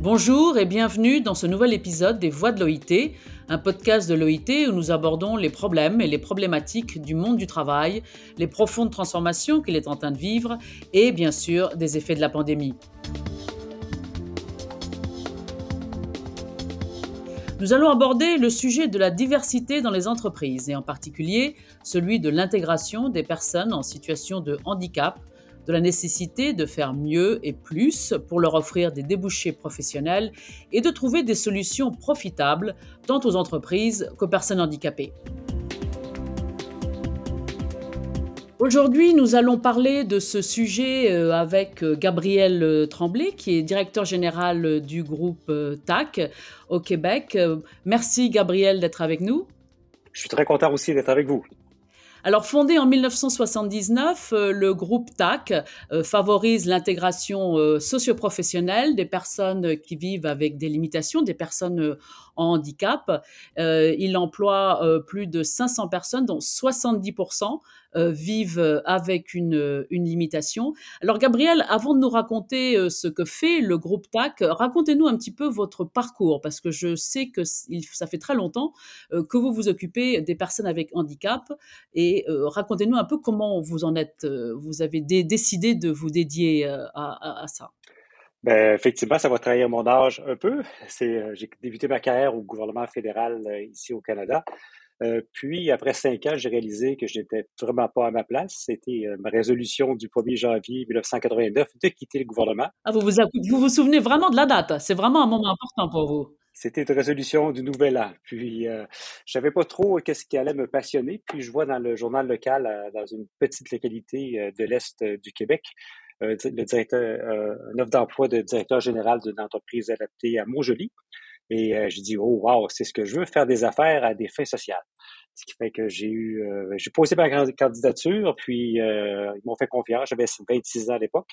Bonjour et bienvenue dans ce nouvel épisode des Voix de l'OIT, un podcast de l'OIT où nous abordons les problèmes et les problématiques du monde du travail, les profondes transformations qu'il est en train de vivre et bien sûr des effets de la pandémie. Nous allons aborder le sujet de la diversité dans les entreprises et en particulier celui de l'intégration des personnes en situation de handicap de la nécessité de faire mieux et plus pour leur offrir des débouchés professionnels et de trouver des solutions profitables tant aux entreprises qu'aux personnes handicapées. Aujourd'hui, nous allons parler de ce sujet euh, avec euh, Gabriel euh, Tremblay, qui est directeur général du groupe TAC au Québec. Merci Gabriel d'être avec nous. Je suis très content aussi d'être avec vous. Alors fondé en 1979, euh, le groupe TAC euh, favorise l'intégration euh, socioprofessionnelle des personnes qui vivent avec des limitations, des personnes en handicap. il emploie plus de 500 personnes, dont 70% vivent avec une, une, limitation. Alors Gabriel, avant de nous raconter ce que fait le groupe TAC, racontez-nous un petit peu votre parcours, parce que je sais que ça fait très longtemps que vous vous occupez des personnes avec handicap et euh, racontez-nous un peu comment vous en êtes, euh, vous avez décidé de vous dédier euh, à, ça. Ben, effectivement, ça va trahir mon âge un peu. C'est, j'ai débuté ma carrière au gouvernement fédéral ici au Canada. puis, après cinq ans, j'ai réalisé que je n'étais vraiment pas à ma place. C'était ma résolution du 1er janvier 1989 de quitter le gouvernement. Ah, vous, vous, vous vous souvenez vraiment de la date. C'est vraiment un moment important pour vous. C'était une résolution du nouvel an. Puis, euh, je savais pas trop qu'est-ce qui allait me passionner. Puis, je vois dans le journal local, euh, dans une petite localité euh, de l'Est euh, du Québec, le directeur, un offre d'emploi de directeur général d'une entreprise adaptée à Montjoli. Et je dis, oh, wow, c'est ce que je veux, faire des affaires à des fins sociales. Ce qui fait que j'ai eu, j'ai posé ma candidature, puis ils m'ont fait confiance. J'avais 26 ans à l'époque.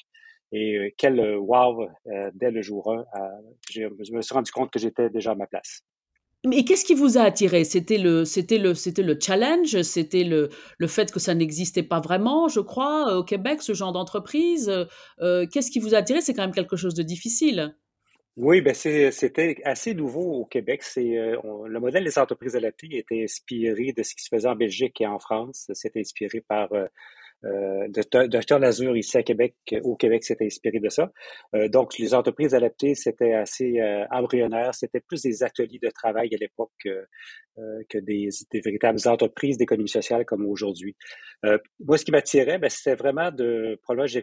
Et euh, quel euh, wow euh, dès le jour 1. je me suis rendu compte que j'étais déjà à ma place. Mais qu'est-ce qui vous a attiré? C'était le, c'était le, c'était le challenge, c'était le, le fait que ça n'existait pas vraiment, je crois, au Québec, ce genre d'entreprise? qu'est-ce qui vous a attiré? C'est quand même quelque chose de difficile. Oui, ben c'était assez nouveau au Québec. C'est le modèle des entreprises adaptées était inspiré de ce qui se faisait en Belgique et en France. C'était inspiré par euh, Docteur Lazur ici à Québec, au Québec, s'était inspiré de ça. Euh, donc, les entreprises adaptées, c'était assez euh, embryonnaire. C'était plus des ateliers de travail à l'époque que des, véritables entreprises d'économie sociale comme aujourd'hui. moi, ce qui m'attirait, ben, c'était vraiment de, probablement, j'ai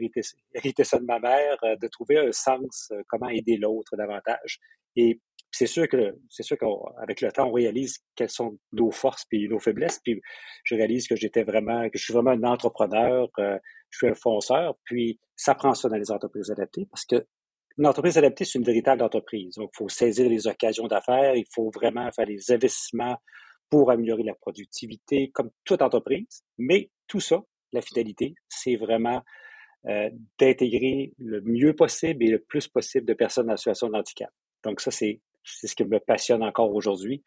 hérité, ça de ma mère, de trouver un sens, comment aider l'autre davantage. Et c'est sûr que c'est sûr qu'avec le temps, on réalise quelles sont nos forces puis nos faiblesses. Puis je réalise que j'étais vraiment, que je suis vraiment un entrepreneur, euh, je suis un fonceur. Puis ça prend ça dans les entreprises adaptées parce que une entreprise adaptée, c'est une véritable entreprise. Donc, il faut saisir les occasions d'affaires, il faut vraiment faire des investissements pour améliorer la productivité, comme toute entreprise. Mais tout ça, la finalité, c'est vraiment euh, d'intégrer le mieux possible et le plus possible de personnes en situation de handicap. Donc ça, c'est c'est ce qui me passionne encore aujourd'hui.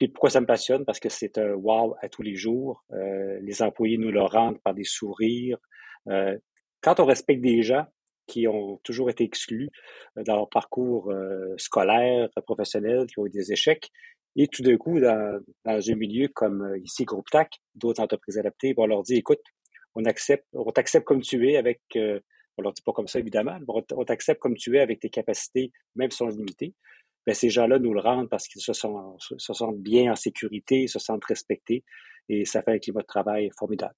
Puis pourquoi ça me passionne? Parce que c'est un wow à tous les jours. Euh, les employés nous le rendent par des sourires. Euh, quand on respecte des gens qui ont toujours été exclus euh, dans leur parcours scolaire, professionnel, qui ont eu des échecs, et tout d'un coup, dans, un milieu comme ici, Groupe TAC, d'autres entreprises adaptées, on leur dit, écoute, on accepte, on t'accepte comme tu es avec, on leur dit pas comme ça évidemment, on t'accepte comme tu es avec tes capacités, même si sont limitées. Ben, ces gens-là nous le rendent parce qu'ils se, se sentent bien en sécurité, se sentent respectés et ça fait un climat de travail formidable.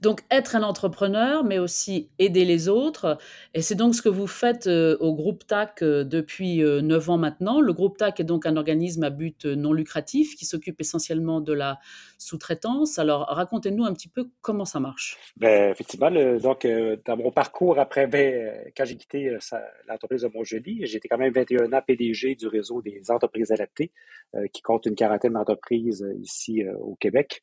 Donc être un entrepreneur, mais aussi aider les autres. Et c'est donc ce que vous faites euh, au groupe TAC euh, depuis euh, neuf ans maintenant. Le groupe TAC est donc un organisme à but non lucratif qui s'occupe essentiellement de la sous-traitance. Alors racontez-nous un petit peu comment ça marche. Ben, effectivement, donc dans mon parcours après, ben, quand j'ai quitté l'entreprise de Montjoli, j'étais quand même 21 ans PDG du réseau des entreprises adaptées, qui compte une quarantaine d'entreprises ici au Québec.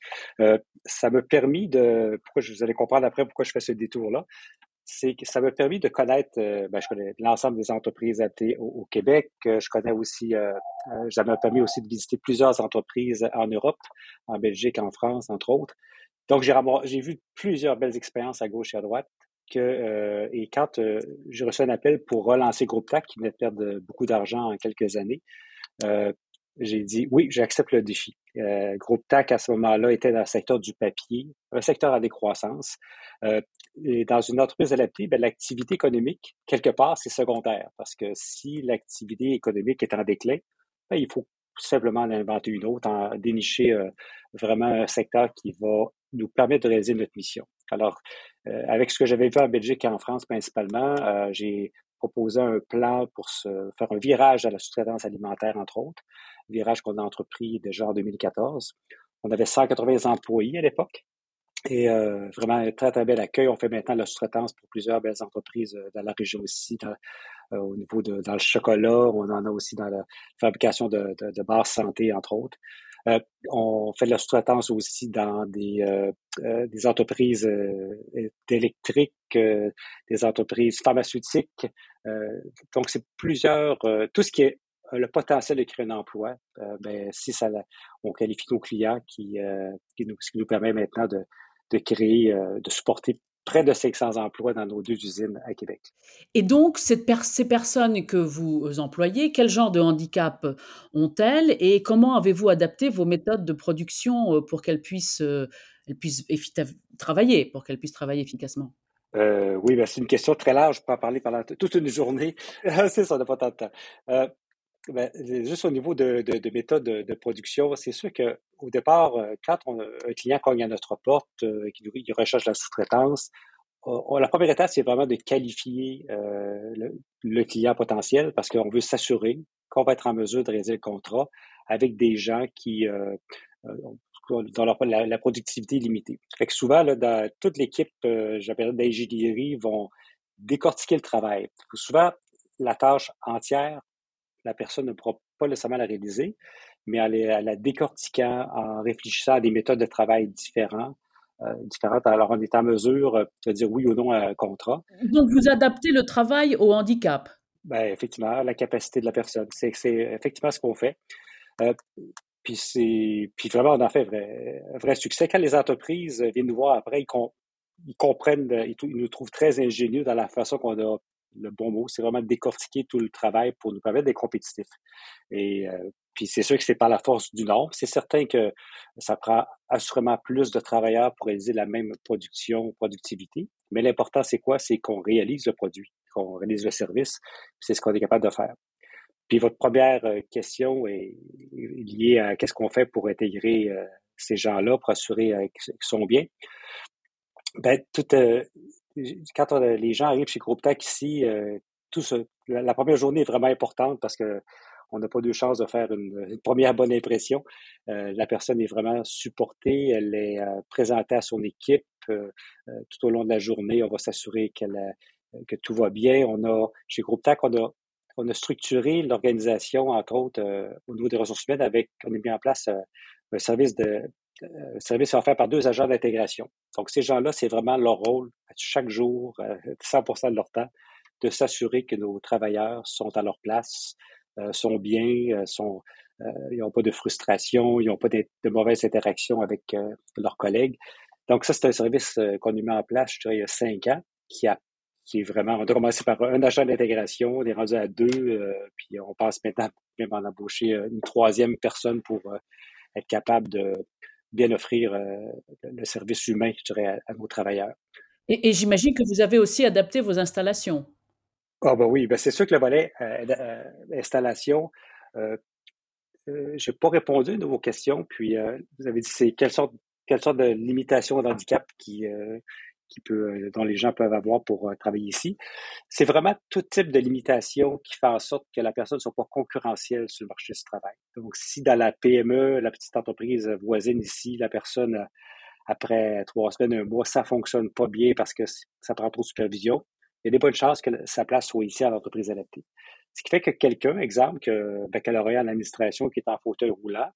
ça m'a permis de vous allez comprendre après pourquoi je fais ce détour-là, c'est que ça m'a permis de connaître, euh, ben, je connais l'ensemble des entreprises adaptées au, Québec. Euh, je connais aussi, euh, ça m'a permis aussi de visiter plusieurs entreprises en Europe, en Belgique, en France, entre autres. Donc, j'ai, vu plusieurs belles expériences à gauche et à droite que, et quand j'ai reçu un appel pour relancer Groupe TAC, qui venait de perdre beaucoup d'argent en quelques années, j'ai dit oui, j'accepte le défi. Euh, Groupe TAC, à ce moment-là, était dans le secteur du papier, un secteur à décroissance. Euh, et dans une entreprise adaptée, ben, l'activité économique, quelque part, c'est secondaire. Parce que si l'activité économique est en déclin, ben, il faut simplement en inventer une autre, en dénicher euh, vraiment un secteur qui va nous permettre de réaliser notre mission. Alors, euh, avec ce que j'avais vu en Belgique et en France principalement, euh, j'ai proposé un plan pour faire un virage à la sous-traitance alimentaire, entre autres, virage qu'on a entrepris déjà en 2014. On avait 180 employés à l'époque. Et euh, vraiment un très, très bel accueil. On fait maintenant la sous-traitance pour plusieurs belles entreprises euh, dans la région aussi, euh, au niveau de dans le chocolat. On en a aussi dans la fabrication de, de barres santé, entre autres. Euh, on fait de la sous-traitance aussi dans des, des entreprises électriques, des entreprises pharmaceutiques. donc, c'est plusieurs, tout ce qui est le potentiel de créer un emploi, ben, si ça, on qualifie nos clients qui, qui nous, ce qui nous permet maintenant de, de créer, euh, de supporter près de 500 emplois dans nos deux usines à Québec. Et donc, cette ces personnes que vous employez, quel genre de handicap ont-elles et comment avez-vous adapté vos méthodes de production euh, pour qu'elles puissent, euh, elles puissent travailler, pour qu'elles puissent travailler efficacement? oui, ben, c'est une question très large. Je peux en parler pendant toute une journée. c'est ça, n'a pas tant de temps. Ben, juste au niveau de, de, méthode de, production, c'est sûr qu'au départ, euh, quand on, un client cogne à notre porte, euh, qui, recherche la sous-traitance, la première étape, c'est vraiment de qualifier euh, le, client potentiel parce qu'on veut s'assurer qu'on va être en mesure de réaliser le contrat avec des gens qui euh, dont la, la, productivité limitée. Fait que souvent, là, dans toute l'équipe, euh, j'appelle d'ingénierie, vont décortiquer le travail. Souvent, la tâche entière la personne ne pourra pas nécessairement la réaliser, mais en la décortiquant, en réfléchissant à des méthodes de travail différentes, euh, différentes, alors on est en mesure euh, de dire oui ou non à un contrat. Donc, vous adaptez le travail au handicap. Ben, effectivement, la capacité de la personne. C'est, effectivement ce qu'on fait. Euh, puis c'est puis vraiment on a fait vrai, vrai succès. Quand les entreprises viennent nous voir après, ils, ils comprennent, ils, ils, nous trouvent très ingénieux dans la façon qu'on a le bon mot, c'est vraiment décortiquer tout le travail pour nous permettre d'être compétitifs. Et euh, puis c'est sûr que c'est par la force du nombre. C'est certain que ça prend assurément plus de travailleurs pour réaliser la même production, productivité. Mais l'important, c'est quoi? C'est qu'on réalise le produit, qu'on réalise le service. C'est ce qu'on est capable de faire. Puis votre première euh, question est liée à qu'est-ce qu'on fait pour intégrer euh, ces gens-là, pour assurer qu'ils sont bien. Ben, tout, quand les gens arrivent chez Groupe ici, euh, tout la, première journée est vraiment importante parce que on n'a pas de chance de faire une, première bonne impression. Euh, la personne est vraiment supportée, elle est euh, présentée à son équipe tout au long de la journée. On va s'assurer qu'elle que tout va bien. On a chez Groupe on a on a structuré l'organisation, entre autres, au niveau des ressources humaines, avec, on a mis en place un service de euh, service offert par deux agents d'intégration. Donc, ces gens-là, c'est vraiment leur rôle, chaque jour, 100% euh, de leur temps, de s'assurer que nos travailleurs sont à leur place, euh, sont bien, ils n'ont pas de frustration, ils n'ont pas de, mauvaises interactions avec leurs collègues. Donc, ça, c'est un service qu'on a mis en place, je dirais, il y a cinq ans, qui a qui est vraiment, on a commencé par un agent d'intégration, on est rendu à deux, puis on passe maintenant même à embaucher une troisième personne pour être capable de, bien offrir euh, le service humain, je dirais, à, nos travailleurs. Et, j'imagine que vous avez aussi adapté vos installations. Ah ben oui, ben c'est sûr que le volet euh, euh, installation, euh, je n'ai pas répondu à vos questions, puis vous avez dit c'est quelle sorte, quelle sorte de limitation d'handicap qui, qui peut, euh, dont les gens peuvent avoir pour euh, travailler ici. C'est vraiment tout type de limitation qui fait en sorte que la personne ne soit pas concurrentielle sur le marché du travail. Donc, si dans la PME, la petite entreprise voisine ici, la personne, euh, après trois semaines, un mois, ça fonctionne pas bien parce que ça prend trop de supervision, il y a des bonnes chances que sa place soit ici à l'entreprise adaptée. Ce qui fait que quelqu'un, exemple, que baccalauréat en administration qui est en fauteuil roulant,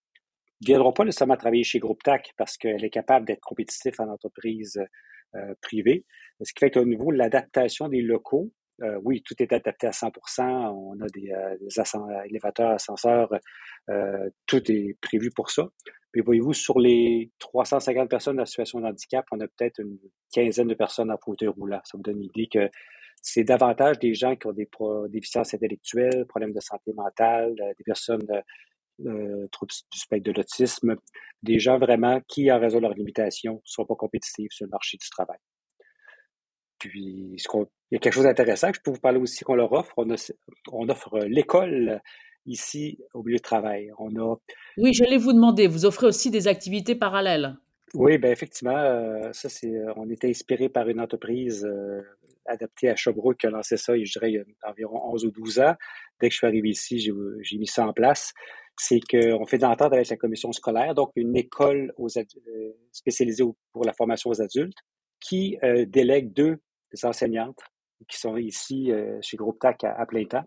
ne viendra pas nécessairement travailler chez Groupe TAC parce qu'elle est capable d'être compétitif en entreprise euh, privé. Ce qui fait qu'au niveau de l'adaptation des locaux, euh, oui, tout est adapté à 100% On a des, euh, des élévateurs, ascenseurs, tout est prévu pour ça. Puis voyez-vous, sur les 350 personnes en situation de handicap, on a peut-être une quinzaine de personnes en fauteuil roulant. Ça vous donne l'idée que c'est davantage des gens qui ont des déficiences intellectuelles, problèmes de santé mentale, euh, des personnes euh, troubles du spectre de l'autisme, des gens vraiment qui, en raison de leurs limitations, ne sont pas compétitifs sur le marché du travail. Puis, ce il y a quelque chose d'intéressant que je peux vous parler aussi qu'on leur offre. On, on offre l'école ici au milieu de travail. On a... Oui, j'allais vous demander, vous offrez aussi des activités parallèles? Oui, ben effectivement, euh, ça c'est, euh, on était inspiré par une entreprise euh, adaptée à Sherbrooke qui a lancé ça, je dirais, il y a environ 11 ou 12 ans. Dès que je suis arrivé ici, j'ai, mis ça en place. C'est qu'on fait d'entente avec la commission scolaire, donc une école aux spécialisée pour la formation aux adultes, qui délègue deux enseignantes qui sont ici chez Groupe TAC à plein temps.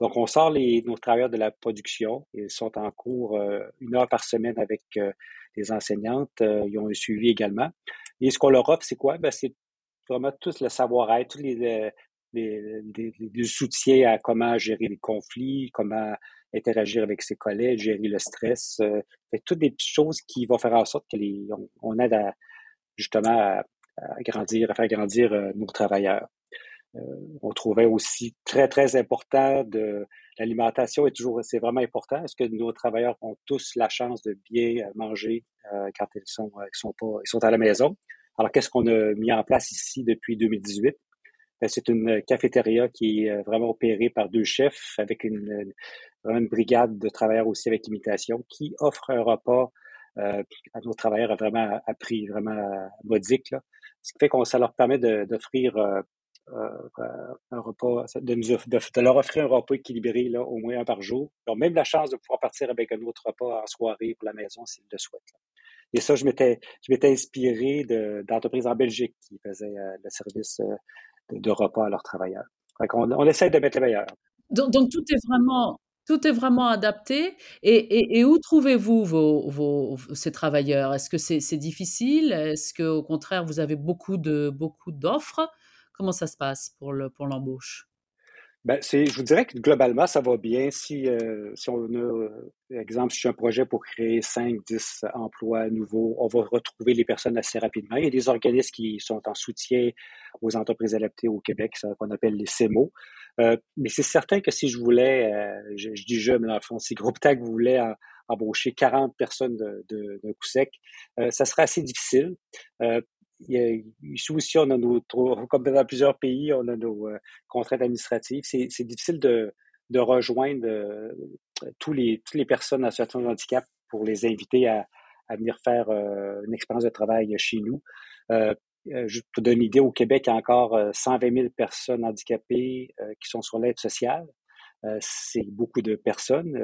Donc, on sort les, nos travailleurs de la production. Ils sont en cours euh, une heure par semaine avec euh, les enseignantes. Euh, ils ont un suivi également. Et ce qu'on leur offre, c'est quoi? Ben, c'est vraiment tout le savoir-être, tous les, les, les, soutiens à comment gérer les conflits, comment interagir avec ses collègues, gérer le stress. fait, toutes des petites choses qui vont faire en sorte que les, on, aide à, justement à, grandir, à faire grandir nos travailleurs. Euh, on trouvait aussi très, très important de l'alimentation est toujours, c'est vraiment important. Est-ce que nos travailleurs ont tous la chance de bien manger euh, quand ils sont, ils sont à la maison? Alors, qu'est-ce qu'on a mis en place ici depuis 2018? Ben, c'est une cafétéria qui est vraiment opérée par deux chefs avec une, une brigade de travailleurs aussi avec imitation qui offre un repas euh, à nos travailleurs vraiment à prix vraiment modique. Là. Ce qui fait qu'on ça leur permet d'offrir euh, un repas, de, de, leur offrir un repas équilibré là, au moins un par jour. Ils ont même la chance de pouvoir partir avec un autre repas en soirée pour la maison s'ils le souhaitent. Et ça, je m'étais, je m'étais inspiré d'entreprises en Belgique qui faisaient euh, le service euh, de, repas à leurs travailleurs. on, on, essaie de mettre les meilleurs. Donc, tout est vraiment, tout est vraiment adapté. Et, où trouvez-vous vos, vos, ces travailleurs? Est-ce que c'est, difficile? Est-ce qu'au contraire, vous avez beaucoup, de, beaucoup d'offres? Comment ça se passe pour l'embauche? Ben, c'est, je vous dirais que globalement, ça va bien. Si, euh, si on a, euh, exemple, si j'ai un projet pour créer 5, 10 emplois nouveaux, on va retrouver les personnes assez rapidement. Il y a des organismes qui sont en soutien aux entreprises adaptées au Québec, qu'on appelle les CEMO. Euh, mais c'est certain que si je voulais, je, dis je, mais dans le fond, si Groupe TAG voulait embaucher 40 personnes de, de, d'un coup sec, ça serait assez difficile ici aussi, on a nos, comme dans plusieurs pays, on a nos euh, contraintes administratives. C'est, difficile de, rejoindre euh, tous les, toutes les personnes en situation de handicap pour les inviter à, venir faire euh, une expérience de travail chez nous. juste pour donner une idée, au Québec, il y a encore 120 000 personnes handicapées qui sont sur l'aide sociale. C'est beaucoup de personnes.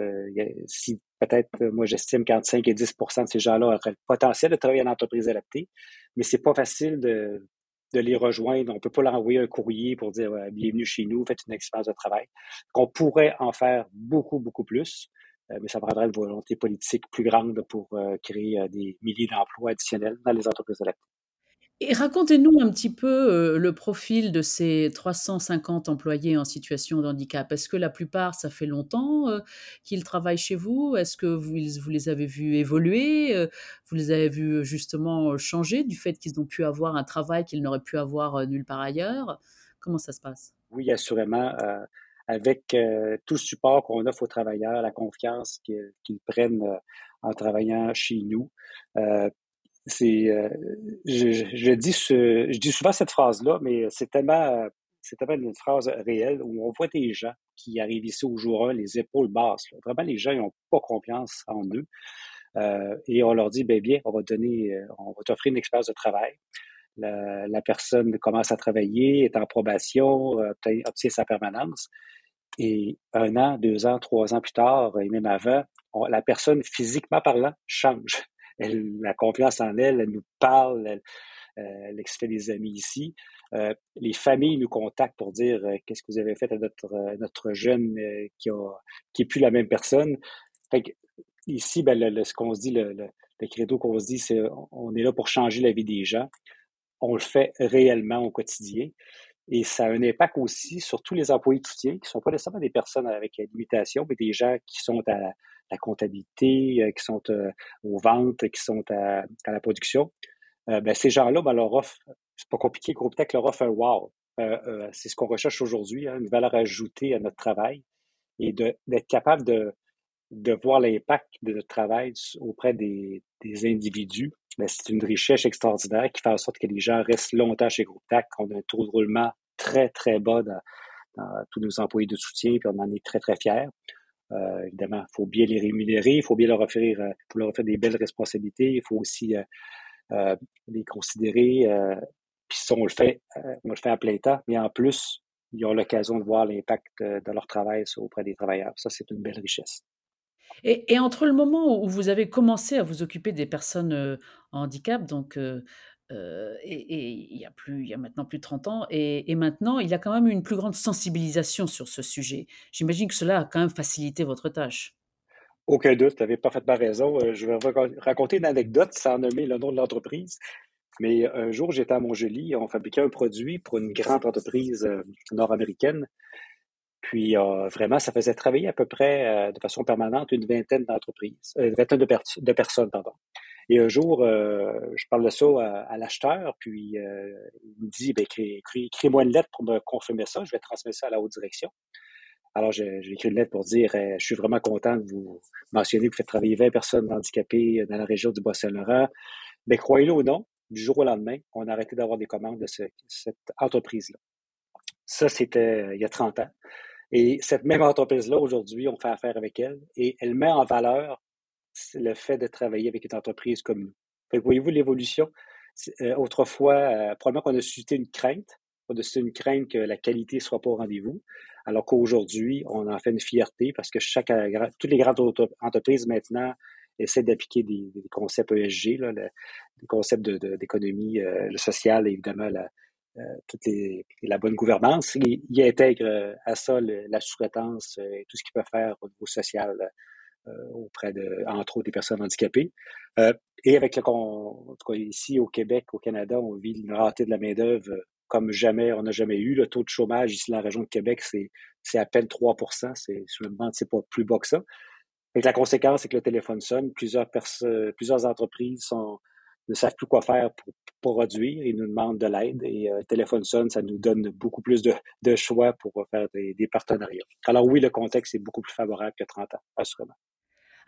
si peut-être, euh, moi, j'estime qu'entre 5 et 10 de ces gens-là auraient le potentiel de travailler en entreprise adaptée, mais c'est pas facile de, les rejoindre. On peut pas leur envoyer un courrier pour dire bienvenue chez nous, faites une expérience de travail. Qu'on pourrait en faire beaucoup, beaucoup plus, euh, mais ça prendrait une volonté politique plus grande pour euh, créer des milliers d'emplois additionnels dans les entreprises adaptées. Et racontez-nous un petit peu euh, le profil de ces 350 employés en situation de handicap. Est-ce que la plupart, ça fait longtemps euh, qu'ils travaillent chez vous? Est-ce que vous, les avez vus évoluer euh, Vous les avez vus justement changer du fait qu'ils ont pu avoir un travail qu'ils n'auraient pu avoir nulle part ailleurs? Comment ça se passe? Oui, assurément. avec tout le support qu'on offre aux travailleurs, la confiance qu'ils prennent en travaillant chez nous, euh, je, dis je dis souvent cette phrase-là, mais c'est tellement, c'est tellement une phrase réelle où on voit des gens qui arrivent ici au jour 1, les épaules basses. Vraiment, les gens n'ont pas confiance en eux. Euh, et on leur dit, ben bien, on va donner, euh, on va t'offrir une expérience de travail. La, la, personne commence à travailler, est en probation, obtient sa permanence. Et un an, deux ans, trois ans plus tard, et même avant, la personne, physiquement parlant, change elle la confiance en elle, elle nous parle, elle, euh, elle fait des amis ici. Euh, les familles nous contactent pour dire euh, qu'est-ce que vous avez fait à notre, jeune qui a qui est plus la même personne. Ici, ben, le, ce qu'on se dit, le, le, le credo qu'on se dit, c'est on est là pour changer la vie des gens. On le fait réellement au quotidien. Et ça a un impact aussi sur tous les employés de soutien, qui ne sont pas nécessairement des personnes avec limitation, mais des gens qui sont à, la comptabilité, qui sont aux ventes, qui sont à, la production. ben, ces gens-là, ben, leur offre, c'est pas compliqué, Groupe Tech leur offre un wow. c'est ce qu'on recherche aujourd'hui, hein, une valeur ajoutée à notre travail et d'être capable de, de voir l'impact de notre travail auprès des, des individus, ben, c'est une richesse extraordinaire qui fait en sorte que les gens restent longtemps chez Groupe TAC, qu'on a un taux de roulement très, très bas dans, tous nos employés de soutien, puis on en est très, très fiers. Euh, évidemment, il faut bien les rémunérer, il faut bien leur offrir, euh, leur offrir des belles responsabilités, il faut aussi euh, les considérer. puis si on le fait, on le fait à plein temps, mais en plus, ils ont l'occasion de voir l'impact de leur travail auprès des travailleurs. Ça, c'est une belle richesse. Et, entre le moment où vous avez commencé à vous occuper des personnes en handicap, donc et, il y a maintenant plus de 30 ans, et, maintenant il y a quand même une plus grande sensibilisation sur ce sujet. J'imagine que cela a quand même facilité votre tâche. Aucun doute, tu n'avais parfaitement raison. Je vais raconter une anecdote sans nommer le nom de l'entreprise. Mais un jour, j'étais à Montjoli, on fabriquait un produit pour une grande entreprise nord-américaine. Puis euh, vraiment, ça faisait travailler à peu près euh, de façon permanente une vingtaine d'entreprises, euh, une vingtaine de, personnes, pardon. Et un jour, je parle de ça à, l'acheteur, puis il me dit, ben, écris-moi une lettre pour me confirmer ça, je vais transmettre ça à la haute direction. Alors, j'ai écrit une lettre pour dire, je suis vraiment content de vous mentionner que vous faites travailler 20 personnes handicapées dans la région du Bas-Saint-Laurent. Mais croyez-le ou non, du jour au lendemain, on a arrêté d'avoir des commandes de cette entreprise-là. Ça, c'était il y a 30 ans. Et cette même entreprise-là, aujourd'hui, on fait affaire avec elle et elle met en valeur le fait de travailler avec une entreprise comme nous. Voyez-vous l'évolution? Euh, autrefois, euh, probablement qu'on a suscité une crainte. On a suscité une crainte que la qualité ne soit pas au rendez-vous. Alors qu'aujourd'hui, on en fait une fierté parce que chaque, euh, toutes les grandes entreprises maintenant essaient d'appliquer des, concepts ESG, des concepts d'économie de, sociale, évidemment, la, bonne gouvernance. Il, il intègre euh, à ça la sous-traitance et tout ce qu'il peut faire au niveau social auprès de, entre autres, des personnes handicapées. et avec le, en tout cas, ici au Québec, au Canada, on vit une rareté de la main-d'œuvre comme jamais, on n'a jamais eu. Le taux de chômage ici dans la région de Québec, c'est, c'est à peine 3% C'est, je me demande, c'est pas plus bas que ça. Et la conséquence, c'est que le téléphone sonne. Plusieurs, plusieurs entreprises sont, ne savent plus quoi faire pour, produire. Ils nous demandent de l'aide et euh, téléphone sonne, ça nous donne beaucoup plus de, choix pour faire des, partenariats. Alors oui, le contexte est beaucoup plus favorable que 30 ans, assurément.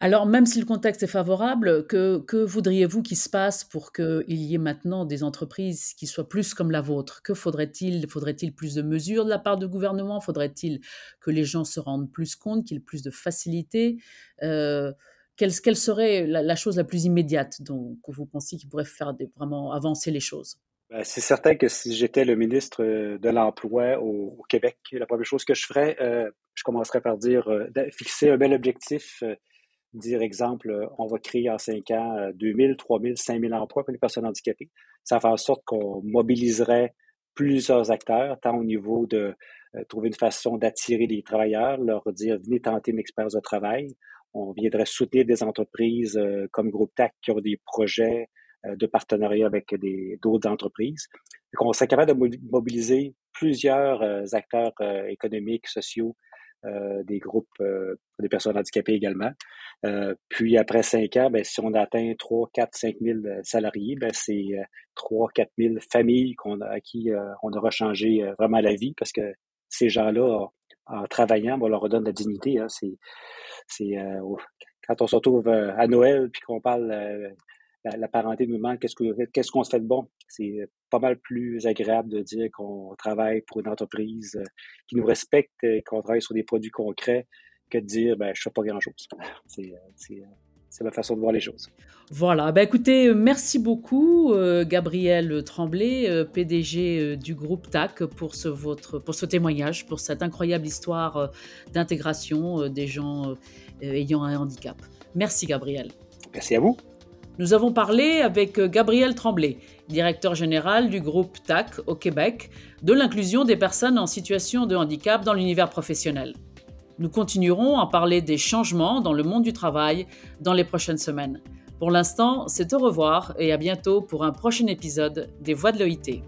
Alors, même si le contexte est favorable, que, que voudriez-vous qu'il se passe pour qu'il y ait maintenant des entreprises qui soient plus comme la vôtre? Que faudrait-il Faudrait-il plus de mesures de la part du gouvernement? Faudrait-il que les gens se rendent plus compte, qu'il y ait plus de facilité? Euh, quelle, serait la, chose la plus immédiate dont vous pensez qui pourrait faire vraiment avancer les choses? Ben, c'est certain que si j'étais le ministre euh, de l'Emploi au, Québec, la première chose que je ferais, euh, je commencerais par dire euh, fixer un bel objectif, dire exemple, on va créer en cinq ans 2000, 3000, 5000 emplois pour les personnes handicapées. Ça fait en sorte qu'on mobiliserait plusieurs acteurs, tant au niveau de trouver une façon d'attirer les travailleurs, leur dire venez tenter une expérience de travail, on viendrait soutenir des entreprises euh, comme Groupe TAC qui ont des projets euh, de partenariat avec d'autres entreprises. on serait capable de mobiliser plusieurs euh, acteurs économiques, sociaux, des groupes des personnes handicapées également. puis après cinq ans, ben, si on atteint 3, 4, 5 000 salariés, ben, c'est 3, 4 000 familles qu'on à qui on aura changé vraiment la vie parce que ces gens-là en travaillant, on leur redonne la dignité. Hein. C'est, c'est euh, quand on se retrouve euh, à Noël puis qu'on parle euh, la, parenté nous demande qu'est-ce, que, qu'est-ce qu'on se fait de bon. C'est pas mal plus agréable de dire qu'on travaille pour une entreprise qui nous respecte et qu'on travaille sur des produits concrets que de dire ben, je ne fais pas grand-chose. C'est, c'est, c'est ma façon de voir les choses. Voilà, bah écoutez, euh, merci beaucoup euh, Gabriel Tremblay, euh, PDG du groupe TAC, pour ce, votre, pour ce témoignage, pour cette incroyable histoire d'intégration des gens ayant un handicap. Merci Gabriel. Merci à vous. Nous avons parlé avec Gabriel Tremblay, directeur général du groupe TAC au Québec, de l'inclusion des personnes en situation de handicap dans l'univers professionnel. Nous continuerons à parler des changements dans le monde du travail dans les prochaines semaines. Pour l'instant, c'est au revoir et à bientôt pour un prochain épisode des Voix de l'OIT.